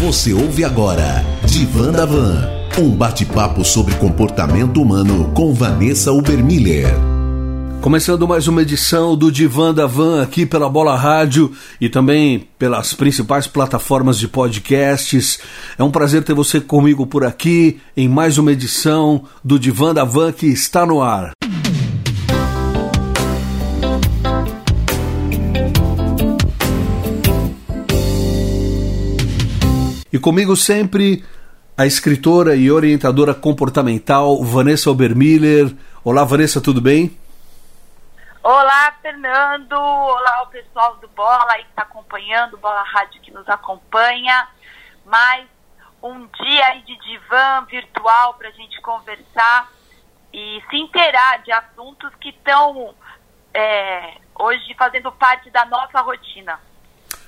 Você ouve agora Divan da Van, um bate-papo sobre comportamento humano com Vanessa Ubermiller. Começando mais uma edição do Divan da Van aqui pela Bola Rádio e também pelas principais plataformas de podcasts. É um prazer ter você comigo por aqui em mais uma edição do Divan da Van que está no ar. E comigo sempre a escritora e orientadora comportamental Vanessa Obermiller. Olá, Vanessa, tudo bem? Olá, Fernando. Olá, o pessoal do Bola aí que está acompanhando, Bola Rádio que nos acompanha. Mais um dia aí de divã virtual para a gente conversar e se inteirar de assuntos que estão é, hoje fazendo parte da nossa rotina.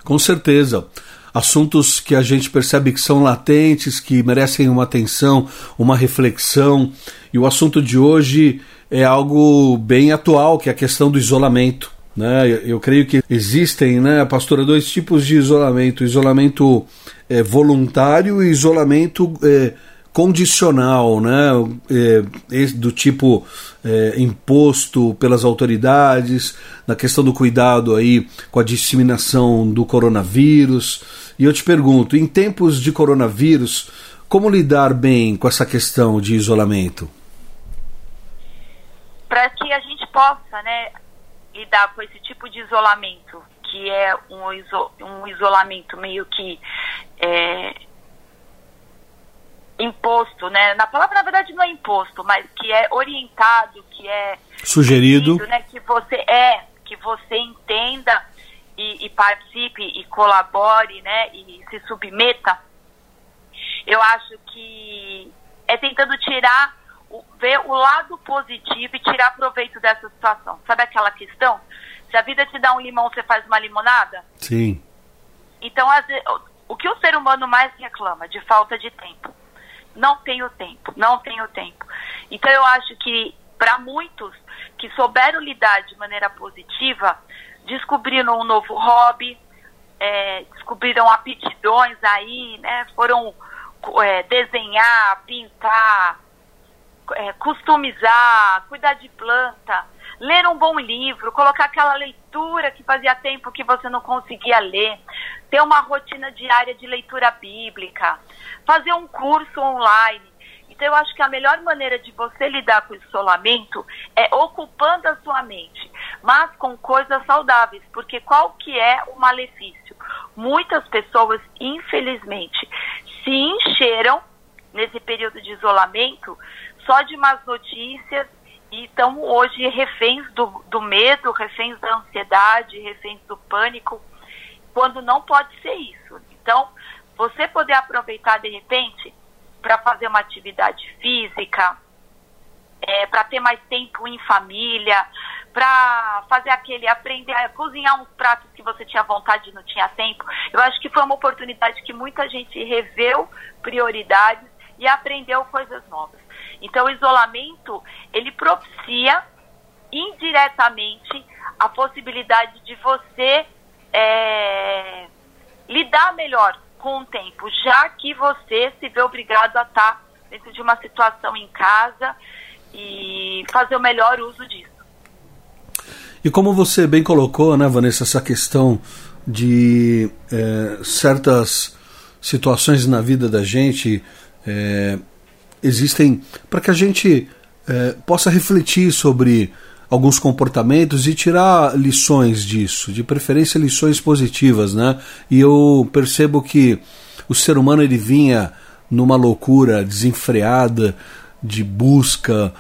Com certeza assuntos que a gente percebe que são latentes, que merecem uma atenção, uma reflexão. E o assunto de hoje é algo bem atual, que é a questão do isolamento. Né? Eu creio que existem, né, pastora, dois tipos de isolamento: isolamento é, voluntário e isolamento é, condicional, né? É, do tipo é, imposto pelas autoridades, na questão do cuidado aí com a disseminação do coronavírus. E eu te pergunto, em tempos de coronavírus, como lidar bem com essa questão de isolamento? Para que a gente possa, né, lidar com esse tipo de isolamento, que é um, iso um isolamento meio que é, imposto, né? Na palavra, na verdade, não é imposto, mas que é orientado, que é sugerido, né? Que você é, que você entenda e, e, participe e colabore, né? E se submeta. Eu acho que é tentando tirar, o, ver o lado positivo e tirar proveito dessa situação. Sabe aquela questão? Se a vida te dá um limão, você faz uma limonada? Sim. Então, o que o ser humano mais reclama? De falta de tempo não tenho tempo, não tenho tempo. Então eu acho que para muitos que souberam lidar de maneira positiva, descobriram um novo hobby, é, descobriram aptidões aí, né? Foram é, desenhar, pintar, é, customizar, cuidar de planta, ler um bom livro, colocar aquela leitura que fazia tempo que você não conseguia ler, ter uma rotina diária de leitura bíblica, fazer um curso online. Então, eu acho que a melhor maneira de você lidar com o isolamento é ocupando a sua mente, mas com coisas saudáveis, porque qual que é o malefício? Muitas pessoas, infelizmente, se encheram nesse período de isolamento só de más notícias e estão hoje reféns do, do medo, reféns da ansiedade, reféns do pânico, quando não pode ser isso. Então, você poder aproveitar de repente para fazer uma atividade física, é, para ter mais tempo em família, para fazer aquele, aprender a cozinhar uns pratos que você tinha vontade e não tinha tempo. Eu acho que foi uma oportunidade que muita gente reveu prioridades e aprendeu coisas novas. Então, o isolamento, ele propicia indiretamente a possibilidade de você é, lidar melhor com o tempo, já que você se vê obrigado a estar dentro de uma situação em casa e fazer o melhor uso disso. E como você bem colocou, né, Vanessa, essa questão de é, certas situações na vida da gente é, existem para que a gente é, possa refletir sobre alguns comportamentos e tirar lições disso, de preferência lições positivas, né? E eu percebo que o ser humano ele vinha numa loucura desenfreada de busca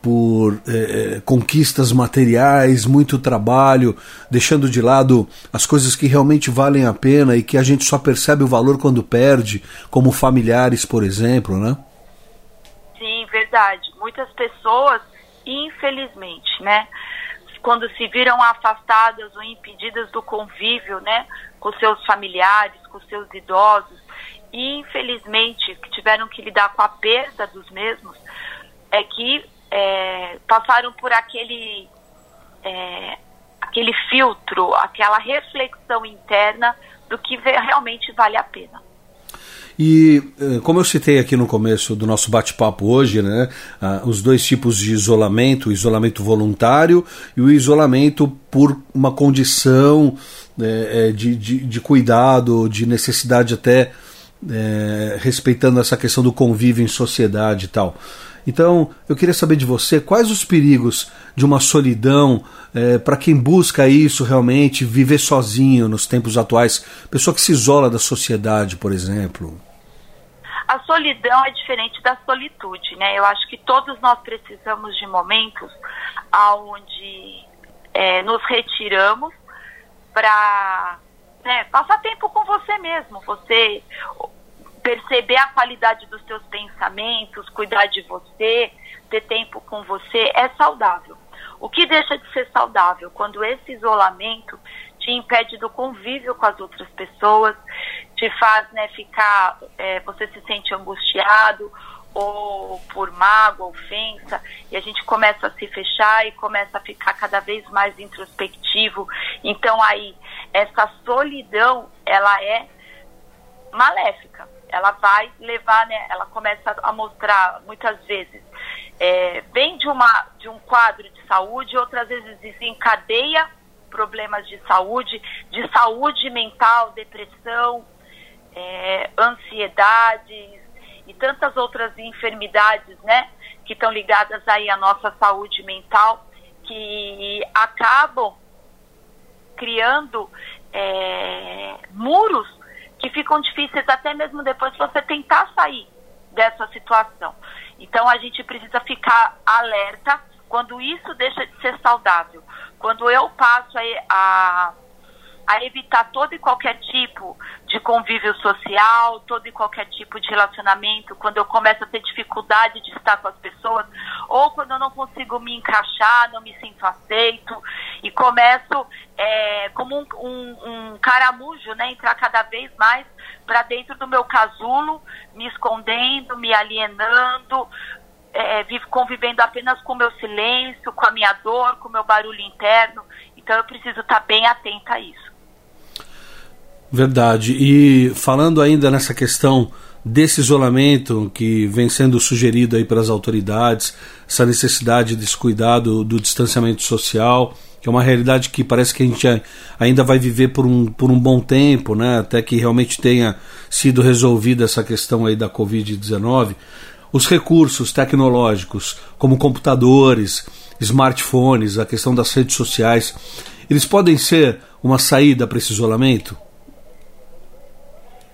por é, conquistas materiais, muito trabalho, deixando de lado as coisas que realmente valem a pena e que a gente só percebe o valor quando perde, como familiares, por exemplo, né? Sim, verdade. Muitas pessoas infelizmente, né? Quando se viram afastadas ou impedidas do convívio, né, com seus familiares, com seus idosos, e infelizmente que tiveram que lidar com a perda dos mesmos, é que é, passaram por aquele é, aquele filtro, aquela reflexão interna do que realmente vale a pena. E eh, como eu citei aqui no começo do nosso bate-papo hoje, né, ah, os dois tipos de isolamento, o isolamento voluntário e o isolamento por uma condição é, de, de, de, cuidado, de necessidade até é, respeitando essa questão do convívio em sociedade e tal. Então, eu queria saber de você quais os perigos de uma solidão é, para quem busca isso realmente, viver sozinho nos tempos atuais, pessoa que se isola da sociedade, por exemplo. A solidão é diferente da solitude, né? Eu acho que todos nós precisamos de momentos onde é, nos retiramos para né, passar tempo com você mesmo, você perceber a qualidade dos seus pensamentos, cuidar de você, ter tempo com você, é saudável. O que deixa de ser saudável? Quando esse isolamento te impede do convívio com as outras pessoas, te faz né, ficar, é, você se sente angustiado ou por mágoa, ofensa, e a gente começa a se fechar e começa a ficar cada vez mais introspectivo. Então aí, essa solidão, ela é maléfica ela vai levar, né, ela começa a mostrar muitas vezes, é, vem de, uma, de um quadro de saúde, outras vezes desencadeia problemas de saúde, de saúde mental, depressão, é, ansiedades e tantas outras enfermidades, né, que estão ligadas aí à nossa saúde mental, que acabam criando é, muros que ficam difíceis até mesmo depois de você tentar sair dessa situação. Então a gente precisa ficar alerta quando isso deixa de ser saudável. Quando eu passo a, a a evitar todo e qualquer tipo de convívio social, todo e qualquer tipo de relacionamento, quando eu começo a ter dificuldade de estar com as pessoas, ou quando eu não consigo me encaixar, não me sinto aceito, e começo é, como um, um, um caramujo, né, entrar cada vez mais para dentro do meu casulo, me escondendo, me alienando, é, convivendo apenas com o meu silêncio, com a minha dor, com o meu barulho interno. Então eu preciso estar bem atenta a isso. Verdade. E falando ainda nessa questão desse isolamento que vem sendo sugerido aí pelas autoridades, essa necessidade desse cuidado do distanciamento social, que é uma realidade que parece que a gente ainda vai viver por um, por um bom tempo, né? até que realmente tenha sido resolvida essa questão aí da Covid-19. Os recursos tecnológicos, como computadores, smartphones, a questão das redes sociais, eles podem ser uma saída para esse isolamento?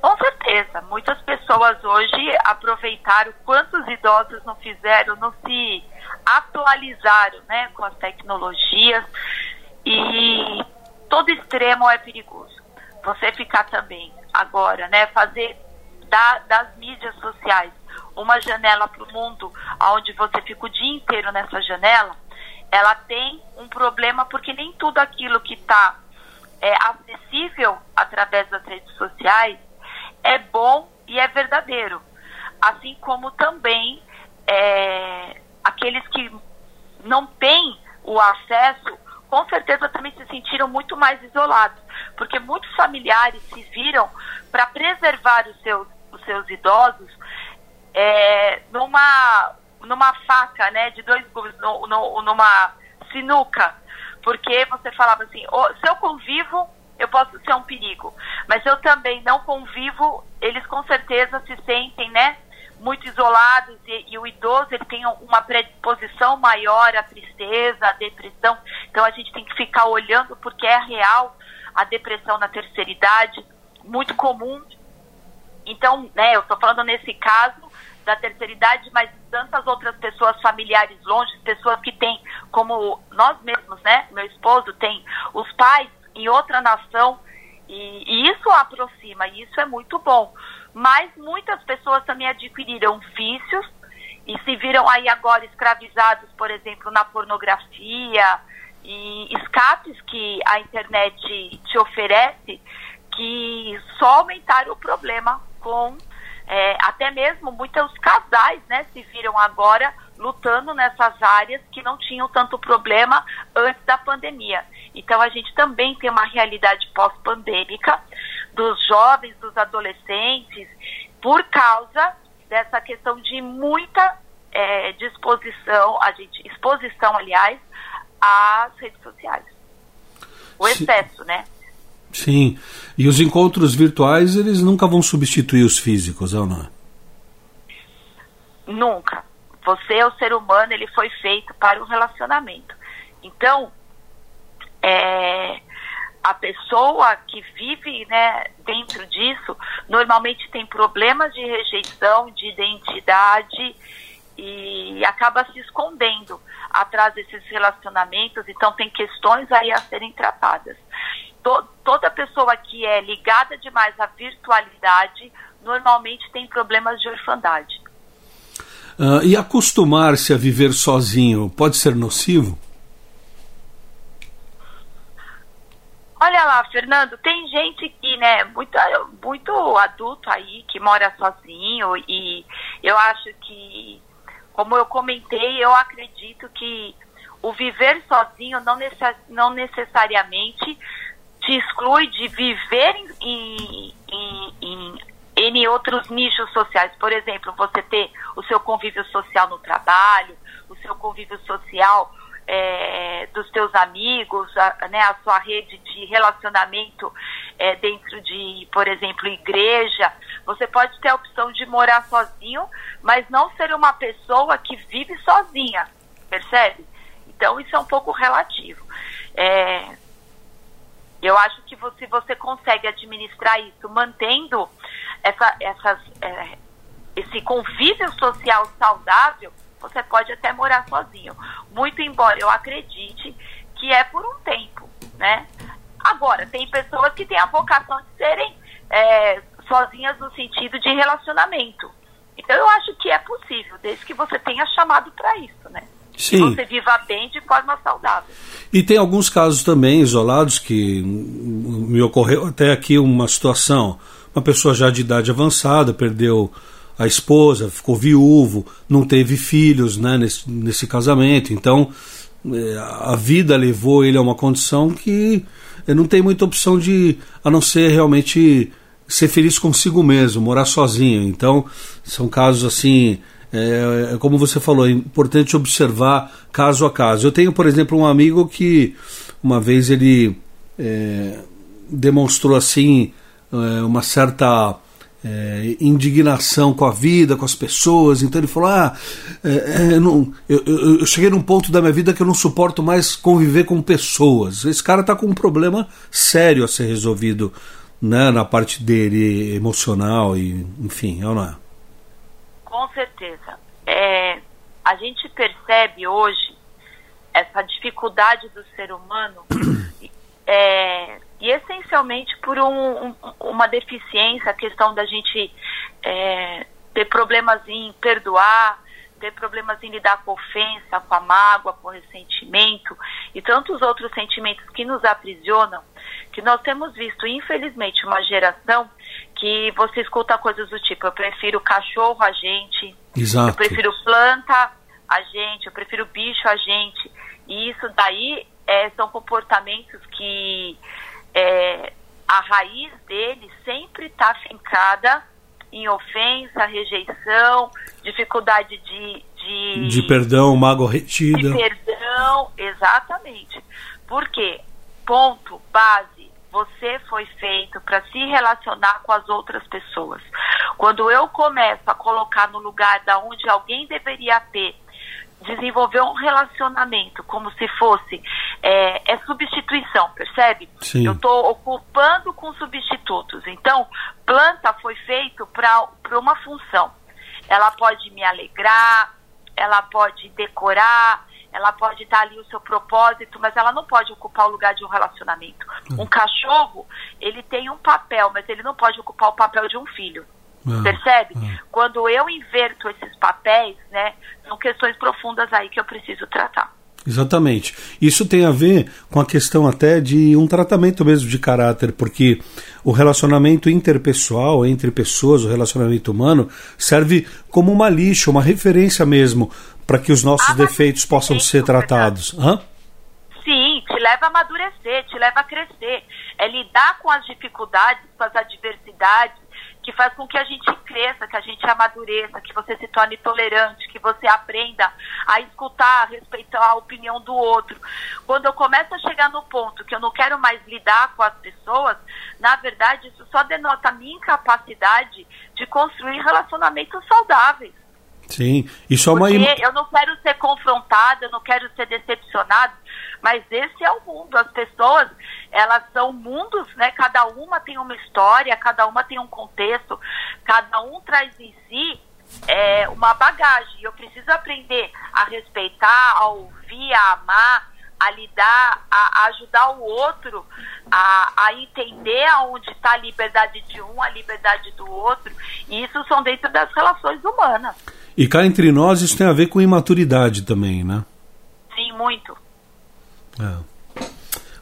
Com certeza, muitas pessoas hoje aproveitaram quantos idosos não fizeram, não se atualizaram né, com as tecnologias e todo extremo é perigoso. Você ficar também agora, né, fazer da, das mídias sociais uma janela para o mundo, onde você fica o dia inteiro nessa janela, ela tem um problema porque nem tudo aquilo que está é, acessível através das redes sociais é bom e é verdadeiro. Assim como também é, aqueles que não têm o acesso, com certeza também se sentiram muito mais isolados, porque muitos familiares se viram para preservar os seus, os seus idosos é, numa, numa faca, né, de dois gumes, numa sinuca, porque você falava assim, se eu convivo eu posso ser um perigo. Mas eu também não convivo, eles com certeza se sentem, né? Muito isolados e, e, o idoso ele tem uma predisposição maior à tristeza, à depressão. Então a gente tem que ficar olhando porque é real a depressão na terceira idade, muito comum. Então, né, eu estou falando nesse caso da terceira idade, mas tantas outras pessoas familiares longe, pessoas que têm, como nós mesmos, né? Meu esposo tem os pais em outra nação e, e isso aproxima, e isso é muito bom. Mas muitas pessoas também adquiriram vícios e se viram aí agora escravizados, por exemplo, na pornografia e escapes que a internet te oferece, que só aumentaram o problema com é, até mesmo muitos casais, né, se viram agora lutando nessas áreas que não tinham tanto problema antes da pandemia. Então a gente também tem uma realidade pós-pandêmica dos jovens, dos adolescentes por causa dessa questão de muita é, disposição, a gente, exposição, aliás, às redes sociais. O excesso, Sim. né? Sim. E os encontros virtuais, eles nunca vão substituir os físicos, ou não? Nunca. Você, o ser humano, ele foi feito para o relacionamento. Então, é, a pessoa que vive né, dentro disso normalmente tem problemas de rejeição, de identidade e acaba se escondendo atrás desses relacionamentos, então tem questões aí a serem tratadas. To, toda pessoa que é ligada demais à virtualidade normalmente tem problemas de orfandade. Uh, e acostumar-se a viver sozinho pode ser nocivo? Olha lá, Fernando, tem gente que, né, muito, muito adulto aí, que mora sozinho, e eu acho que, como eu comentei, eu acredito que o viver sozinho não, necess, não necessariamente te exclui de viver em, em, em, em outros nichos sociais. Por exemplo, você ter o seu convívio social no trabalho, o seu convívio social é, dos teus amigos, a, né, a sua rede de relacionamento é, dentro de, por exemplo, igreja. Você pode ter a opção de morar sozinho, mas não ser uma pessoa que vive sozinha, percebe? Então isso é um pouco relativo. É, eu acho que você, você consegue administrar isso mantendo essa, essas, é, esse convívio social saudável você pode até morar sozinho. Muito embora eu acredite que é por um tempo, né? Agora, tem pessoas que têm a vocação de serem é, sozinhas no sentido de relacionamento. Então eu acho que é possível, desde que você tenha chamado para isso, né? Sim. Que você viva bem de forma saudável. E tem alguns casos também isolados que me ocorreu até aqui uma situação, uma pessoa já de idade avançada perdeu a esposa, ficou viúvo, não teve filhos né, nesse, nesse casamento. Então é, a vida levou ele a uma condição que não tem muita opção de, a não ser realmente ser feliz consigo mesmo, morar sozinho. Então são casos assim. É, é, como você falou, é importante observar caso a caso. Eu tenho, por exemplo, um amigo que uma vez ele é, demonstrou assim é, uma certa é, indignação com a vida, com as pessoas. Então ele falou: Ah, é, é, não, eu, eu, eu, cheguei num ponto da minha vida que eu não suporto mais conviver com pessoas. Esse cara está com um problema sério a ser resolvido né, na parte dele emocional e enfim, é ou não é? Com certeza. É, a gente percebe hoje essa dificuldade do ser humano é, e essencialmente por um, um, uma deficiência, a questão da gente é, ter problemas em perdoar, ter problemas em lidar com a ofensa, com a mágoa, com o ressentimento e tantos outros sentimentos que nos aprisionam, que nós temos visto, infelizmente, uma geração que você escuta coisas do tipo, eu prefiro cachorro a gente, Exato. eu prefiro planta a gente, eu prefiro bicho a gente. E isso daí é, são comportamentos que é, a raiz dele sempre está fincada em ofensa, rejeição, dificuldade de, de, de perdão, mágoa retida. De perdão, exatamente. Porque, ponto, base, você foi feito para se relacionar com as outras pessoas. Quando eu começo a colocar no lugar da onde alguém deveria ter desenvolver um relacionamento como se fosse é, é substituição, percebe? Sim. Eu estou ocupando com substitutos. Então, planta foi feito para uma função. Ela pode me alegrar, ela pode decorar, ela pode estar ali o seu propósito, mas ela não pode ocupar o lugar de um relacionamento. Hum. Um cachorro, ele tem um papel, mas ele não pode ocupar o papel de um filho. Ah, Percebe? Ah. Quando eu inverto esses papéis, né, questões profundas aí que eu preciso tratar. Exatamente. Isso tem a ver com a questão até de um tratamento mesmo de caráter, porque o relacionamento interpessoal entre pessoas, o relacionamento humano, serve como uma lixa, uma referência mesmo, para que os nossos defeitos possam ser tratados. Hã? Sim, te leva a amadurecer, te leva a crescer. É lidar com as dificuldades, com as adversidades, que faz com que a gente cresça, que a gente amadureça, que você se torne tolerante, que você aprenda a escutar, a respeitar a opinião do outro. Quando eu começo a chegar no ponto que eu não quero mais lidar com as pessoas, na verdade, isso só denota a minha incapacidade de construir relacionamentos saudáveis. Sim, isso é uma. Porque eu não quero ser confrontada, eu não quero ser decepcionado, mas esse é o mundo. As pessoas, elas são mundos, né? Cada uma tem uma história, cada uma tem um contexto, cada um traz em si é, uma bagagem. Eu preciso aprender a respeitar, a ouvir, a amar, a lidar, a, a ajudar o outro a, a entender aonde está a liberdade de um, a liberdade do outro. E isso são dentro das relações humanas. E cá entre nós isso tem a ver com imaturidade também, né? Sim, muito. É.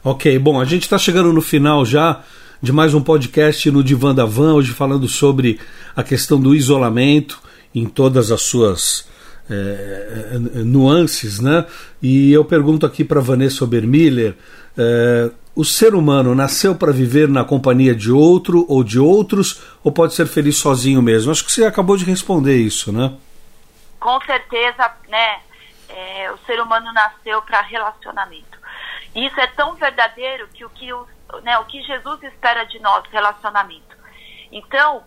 Ok, bom, a gente está chegando no final já de mais um podcast no Divã da Van, hoje falando sobre a questão do isolamento em todas as suas é nuances, né? E eu pergunto aqui para Vanessa Obermiller: é, o ser humano nasceu para viver na companhia de outro ou de outros, ou pode ser feliz sozinho mesmo? Acho que você acabou de responder isso, né? Com certeza, né? É, o ser humano nasceu para relacionamento. E isso é tão verdadeiro que o que, o, né, o que Jesus espera de nós, relacionamento. Então,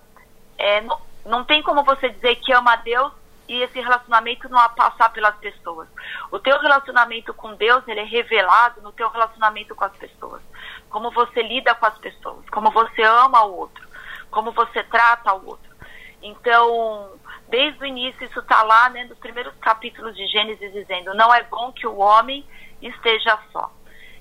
é, não, não tem como você dizer que ama a Deus e esse relacionamento não a passar pelas pessoas. O teu relacionamento com Deus, ele é revelado no teu relacionamento com as pessoas. Como você lida com as pessoas, como você ama o outro, como você trata o outro. Então, desde o início, isso está lá, né, nos primeiros capítulos de Gênesis, dizendo: não é bom que o homem esteja só.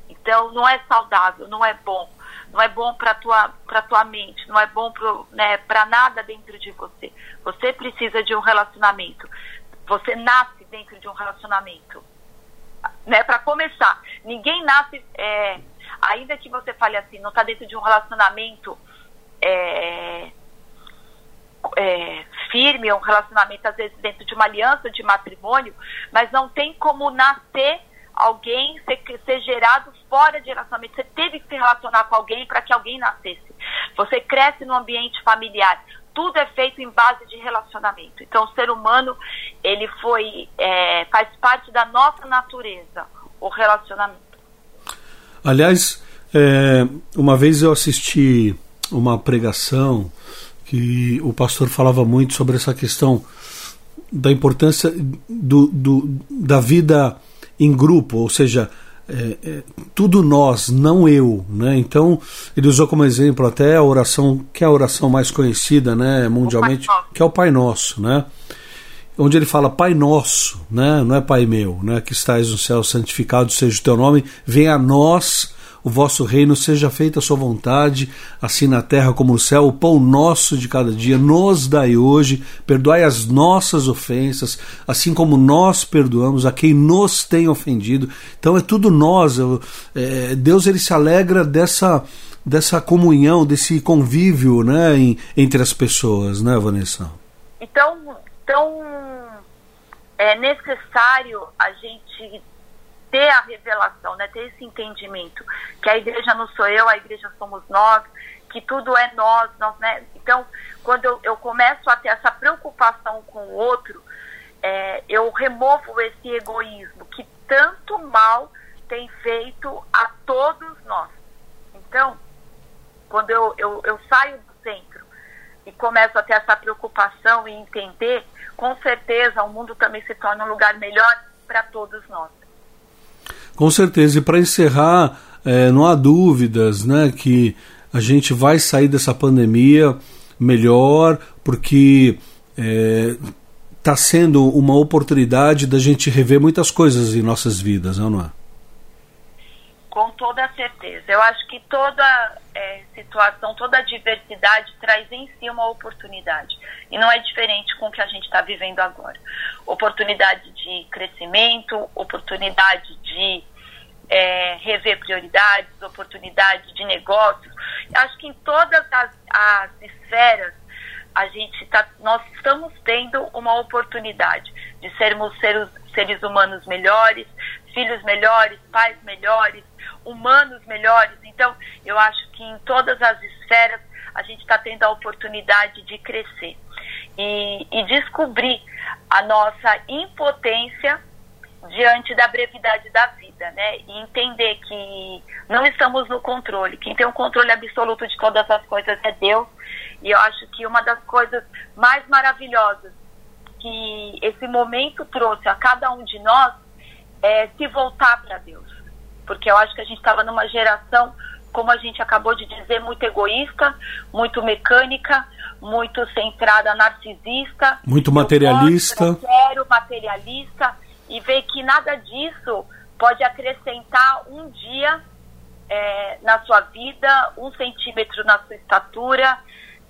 Então, não é saudável, não é bom. Não é bom para tua para tua mente, não é bom para né, nada dentro de você. Você precisa de um relacionamento. Você nasce dentro de um relacionamento. Né, para começar, ninguém nasce, é, ainda que você fale assim, não está dentro de um relacionamento é, é, firme, um relacionamento às vezes dentro de uma aliança de matrimônio, mas não tem como nascer alguém ser, ser gerado fora de relacionamento. Você teve que se relacionar com alguém para que alguém nascesse. Você cresce no ambiente familiar. Tudo é feito em base de relacionamento. Então, o ser humano, ele foi, é, faz parte da nossa natureza, o relacionamento. Aliás, é, uma vez eu assisti uma pregação que o pastor falava muito sobre essa questão da importância do, do da vida em grupo, ou seja, é, é, tudo nós, não eu, né? Então ele usou como exemplo até a oração que é a oração mais conhecida, né, mundialmente, que é o Pai Nosso, né? Onde ele fala Pai Nosso, né? Não é Pai meu, né? Que estás no céu, santificado seja o teu nome, venha a nós o vosso reino, seja feita a sua vontade, assim na terra como no céu. O pão nosso de cada dia nos dai hoje, perdoai as nossas ofensas, assim como nós perdoamos a quem nos tem ofendido. Então é tudo nós. É, Deus ele se alegra dessa dessa comunhão, desse convívio, né, em, entre as pessoas, né, Vanessa? Então, então é necessário a gente ter a revelação, né, ter esse entendimento que a igreja não sou eu, a igreja somos nós, que tudo é nós, nós né? Então, quando eu, eu começo a ter essa preocupação com o outro, é, eu removo esse egoísmo que tanto mal tem feito a todos nós. Então, quando eu, eu, eu saio do centro e começo a ter essa preocupação e entender, com certeza o mundo também se torna um lugar melhor para todos nós. Com certeza. E para encerrar, é, não há dúvidas né, que a gente vai sair dessa pandemia melhor, porque está é, sendo uma oportunidade da gente rever muitas coisas em nossas vidas, não é? Com toda certeza. Eu acho que toda é, situação, toda diversidade traz em si uma oportunidade. E não é diferente com o que a gente está vivendo agora. Oportunidade de crescimento, oportunidade de é, rever prioridades, oportunidade de negócios. Acho que em todas as, as esferas a gente tá, nós estamos tendo uma oportunidade de sermos seres, seres humanos melhores, filhos melhores, pais melhores, humanos melhores. Então, eu acho que em todas as esferas a gente está tendo a oportunidade de crescer e, e descobrir a nossa impotência diante da brevidade da vida, né? E entender que não estamos no controle. Quem tem o um controle absoluto de todas as coisas é Deus. E eu acho que uma das coisas mais maravilhosas que esse momento trouxe a cada um de nós é se voltar para Deus. Porque eu acho que a gente estava numa geração, como a gente acabou de dizer, muito egoísta, muito mecânica, muito centrada narcisista, muito materialista, quero, materialista e ver que nada disso pode acrescentar um dia é, na sua vida, um centímetro na sua estatura.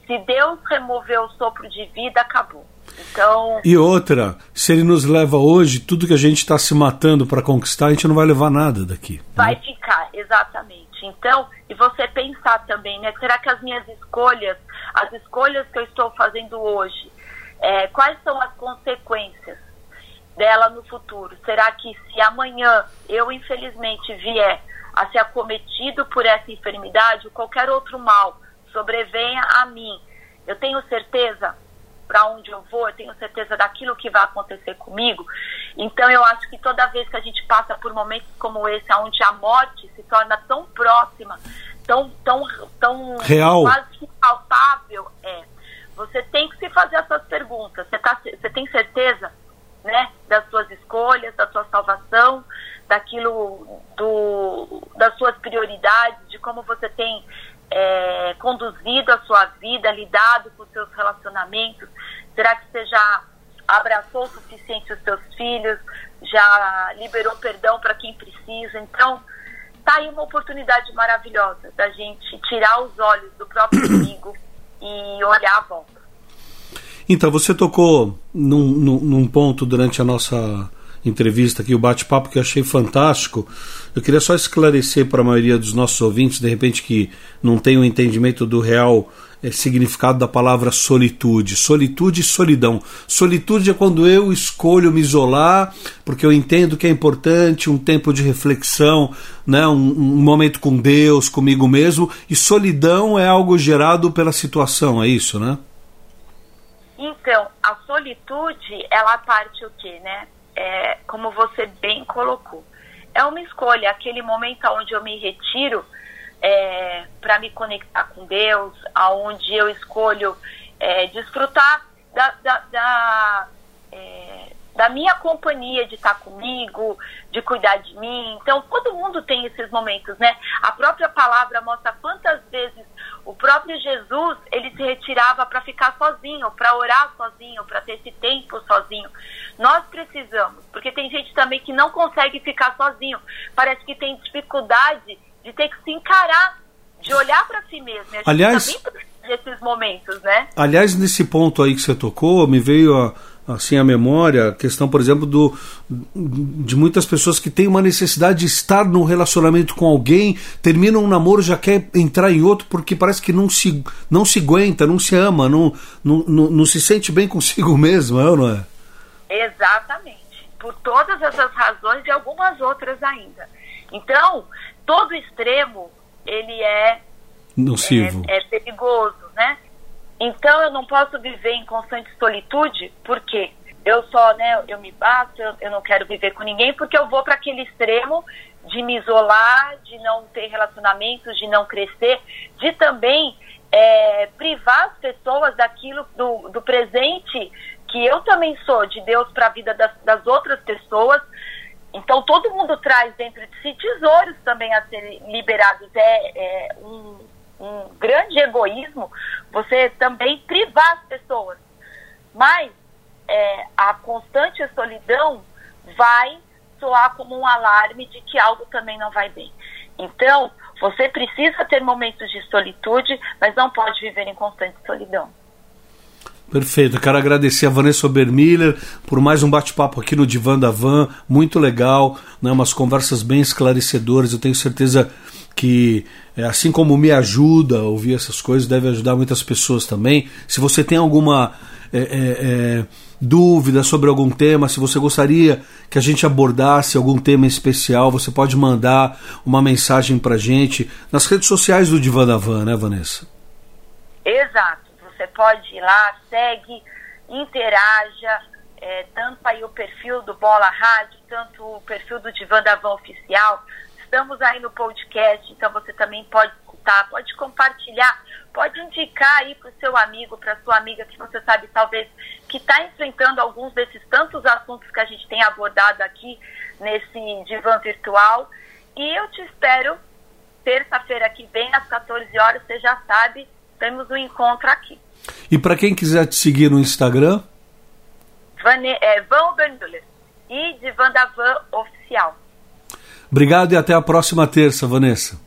Se Deus remover o sopro de vida, acabou. Então. E outra, se ele nos leva hoje, tudo que a gente está se matando para conquistar, a gente não vai levar nada daqui. Né? Vai né? ficar, exatamente. Então, e você pensar também, né? Será que as minhas escolhas, as escolhas que eu estou fazendo hoje, é, quais são as consequências? dela no futuro? Será que se amanhã eu infelizmente vier a ser acometido por essa enfermidade ou qualquer outro mal sobrevenha a mim, eu tenho certeza para onde eu vou, eu tenho certeza daquilo que vai acontecer comigo. Então eu acho que toda vez que a gente passa por momentos como esse, onde a morte se torna tão próxima, tão tão tão real, quase palpável, é. Você tem que se fazer essas perguntas. Você, tá, você tem certeza né, das suas escolhas, da sua salvação, daquilo do, das suas prioridades, de como você tem é, conduzido a sua vida, lidado com os seus relacionamentos. Será que você já abraçou o suficiente os seus filhos, já liberou perdão para quem precisa? Então, tá aí uma oportunidade maravilhosa da gente tirar os olhos do próprio inimigo e olhar a volta. Então, você tocou num, num, num ponto durante a nossa entrevista aqui, o bate-papo que eu achei fantástico. Eu queria só esclarecer para a maioria dos nossos ouvintes, de repente, que não tem o um entendimento do real é, significado da palavra solitude. Solitude e solidão. Solitude é quando eu escolho me isolar, porque eu entendo que é importante um tempo de reflexão, né, um, um momento com Deus, comigo mesmo. E solidão é algo gerado pela situação, é isso, né? Então, a solitude, ela parte o quê, né? É, como você bem colocou. É uma escolha, aquele momento onde eu me retiro é, para me conectar com Deus, aonde eu escolho é, desfrutar da, da, da, é, da minha companhia, de estar comigo, de cuidar de mim. Então, todo mundo tem esses momentos, né? A própria palavra mostra quantas vezes o próprio Jesus, ele se retirava para ficar sozinho, para orar sozinho, para ter esse tempo sozinho. Nós precisamos, porque tem gente também que não consegue ficar sozinho. Parece que tem dificuldade de ter que se encarar, de olhar para si mesmo. Aliás, desses momentos, né? Aliás, nesse ponto aí que você tocou, me veio a assim a memória, a questão, por exemplo, do, de muitas pessoas que têm uma necessidade de estar num relacionamento com alguém, terminam um namoro já quer entrar em outro porque parece que não se, não se aguenta, não se ama, não, não, não, não se sente bem consigo mesmo, é ou não é? Exatamente. Por todas essas razões e algumas outras ainda. Então, todo extremo, ele é nocivo. É, é perigoso, né? Então eu não posso viver em constante solitude, porque eu só, né, eu me basto, eu, eu não quero viver com ninguém, porque eu vou para aquele extremo de me isolar, de não ter relacionamentos, de não crescer, de também é, privar as pessoas daquilo, do, do presente que eu também sou de Deus para a vida das, das outras pessoas. Então todo mundo traz dentro de si tesouros também a serem liberados. É, é um, um grande egoísmo você também privar as pessoas. Mas é, a constante solidão vai soar como um alarme de que algo também não vai bem. Então, você precisa ter momentos de solitude, mas não pode viver em constante solidão. Perfeito, quero agradecer a Vanessa Obermiller por mais um bate-papo aqui no Divã da Van, muito legal, né, umas conversas bem esclarecedoras, eu tenho certeza que é, assim como me ajuda a ouvir essas coisas, deve ajudar muitas pessoas também. Se você tem alguma é, é, é, dúvida sobre algum tema, se você gostaria que a gente abordasse algum tema especial, você pode mandar uma mensagem para gente nas redes sociais do Divan da Van, né, Vanessa? Exato. Você pode ir lá, segue, interaja, é, tanto aí o perfil do Bola Rádio, tanto o perfil do Divan da Van Oficial. Estamos aí no podcast, então você também pode escutar, pode compartilhar, pode indicar aí para o seu amigo, para sua amiga que você sabe talvez que está enfrentando alguns desses tantos assuntos que a gente tem abordado aqui nesse divã virtual. E eu te espero terça-feira que vem, às 14 horas, você já sabe, temos um encontro aqui. E para quem quiser te seguir no Instagram? Vane, é, Van Ubermüller e de Vandavan Oficial. Obrigado e até a próxima terça, Vanessa.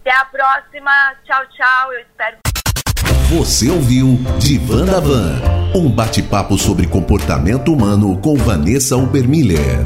Até a próxima. Tchau, tchau. Eu espero. Você ouviu Divan da Van, um bate-papo sobre comportamento humano com Vanessa Ubermiller.